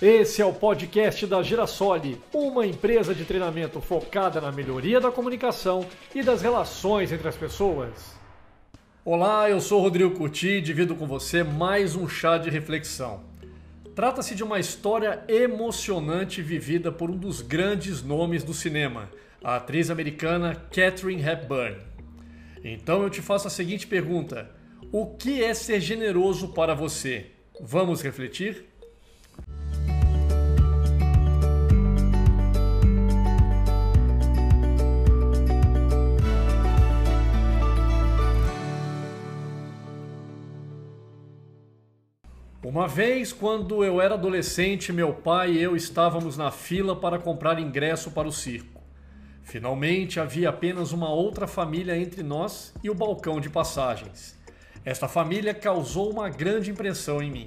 Esse é o podcast da Girasole, uma empresa de treinamento focada na melhoria da comunicação e das relações entre as pessoas. Olá, eu sou Rodrigo Curti e divido com você mais um chá de reflexão. Trata-se de uma história emocionante vivida por um dos grandes nomes do cinema, a atriz americana Katharine Hepburn. Então eu te faço a seguinte pergunta: O que é ser generoso para você? Vamos refletir? Uma vez, quando eu era adolescente, meu pai e eu estávamos na fila para comprar ingresso para o circo. Finalmente havia apenas uma outra família entre nós e o balcão de passagens. Esta família causou uma grande impressão em mim.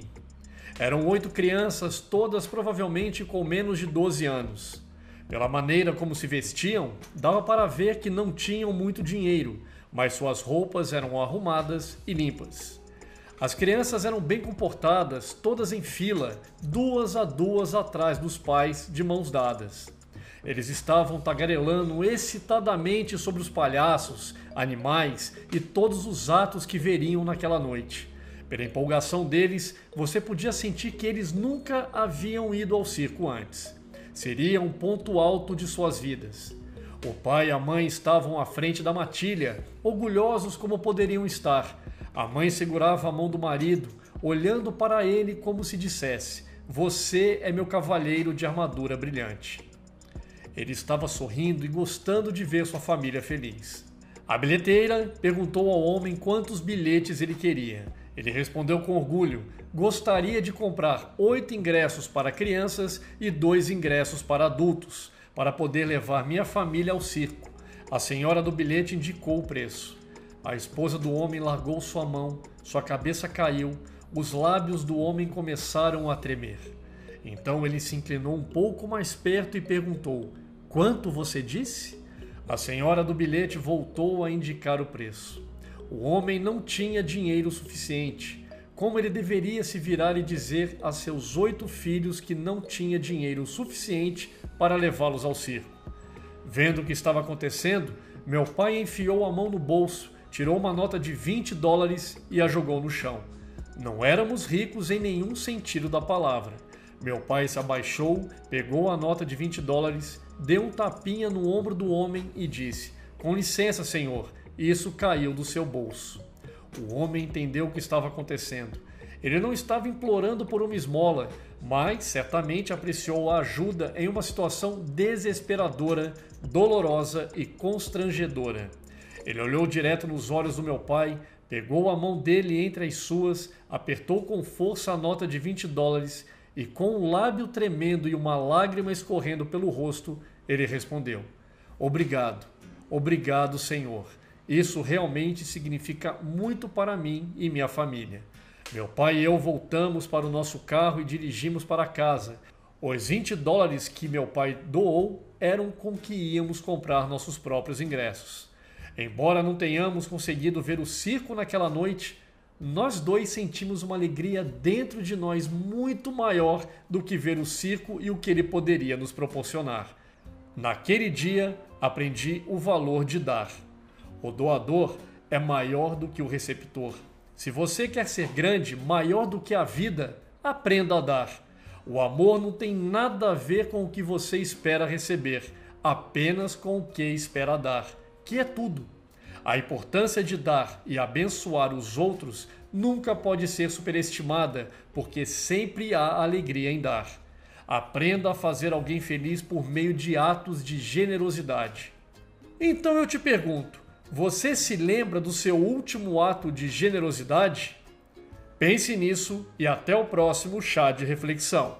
Eram oito crianças, todas provavelmente com menos de 12 anos. Pela maneira como se vestiam, dava para ver que não tinham muito dinheiro, mas suas roupas eram arrumadas e limpas. As crianças eram bem comportadas, todas em fila, duas a duas atrás dos pais, de mãos dadas. Eles estavam tagarelando excitadamente sobre os palhaços, animais e todos os atos que veriam naquela noite. Pela empolgação deles, você podia sentir que eles nunca haviam ido ao circo antes. Seria um ponto alto de suas vidas. O pai e a mãe estavam à frente da matilha, orgulhosos como poderiam estar, a mãe segurava a mão do marido, olhando para ele como se dissesse: Você é meu cavalheiro de armadura brilhante. Ele estava sorrindo e gostando de ver sua família feliz. A bilheteira perguntou ao homem quantos bilhetes ele queria. Ele respondeu com orgulho: Gostaria de comprar oito ingressos para crianças e dois ingressos para adultos, para poder levar minha família ao circo. A senhora do bilhete indicou o preço. A esposa do homem largou sua mão, sua cabeça caiu, os lábios do homem começaram a tremer. Então ele se inclinou um pouco mais perto e perguntou: Quanto você disse? A senhora do bilhete voltou a indicar o preço. O homem não tinha dinheiro suficiente. Como ele deveria se virar e dizer a seus oito filhos que não tinha dinheiro suficiente para levá-los ao circo? Vendo o que estava acontecendo, meu pai enfiou a mão no bolso tirou uma nota de 20 dólares e a jogou no chão. Não éramos ricos em nenhum sentido da palavra. Meu pai se abaixou, pegou a nota de 20 dólares, deu um tapinha no ombro do homem e disse: Com licença, senhor, isso caiu do seu bolso. O homem entendeu o que estava acontecendo. Ele não estava implorando por uma esmola, mas certamente apreciou a ajuda em uma situação desesperadora, dolorosa e constrangedora. Ele olhou direto nos olhos do meu pai, pegou a mão dele entre as suas, apertou com força a nota de 20 dólares e, com um lábio tremendo e uma lágrima escorrendo pelo rosto, ele respondeu: Obrigado, obrigado, Senhor. Isso realmente significa muito para mim e minha família. Meu pai e eu voltamos para o nosso carro e dirigimos para casa. Os 20 dólares que meu pai doou eram com que íamos comprar nossos próprios ingressos. Embora não tenhamos conseguido ver o circo naquela noite, nós dois sentimos uma alegria dentro de nós muito maior do que ver o circo e o que ele poderia nos proporcionar. Naquele dia, aprendi o valor de dar. O doador é maior do que o receptor. Se você quer ser grande, maior do que a vida, aprenda a dar. O amor não tem nada a ver com o que você espera receber, apenas com o que espera dar que é tudo. A importância de dar e abençoar os outros nunca pode ser superestimada, porque sempre há alegria em dar. Aprenda a fazer alguém feliz por meio de atos de generosidade. Então eu te pergunto: você se lembra do seu último ato de generosidade? Pense nisso e até o próximo chá de reflexão.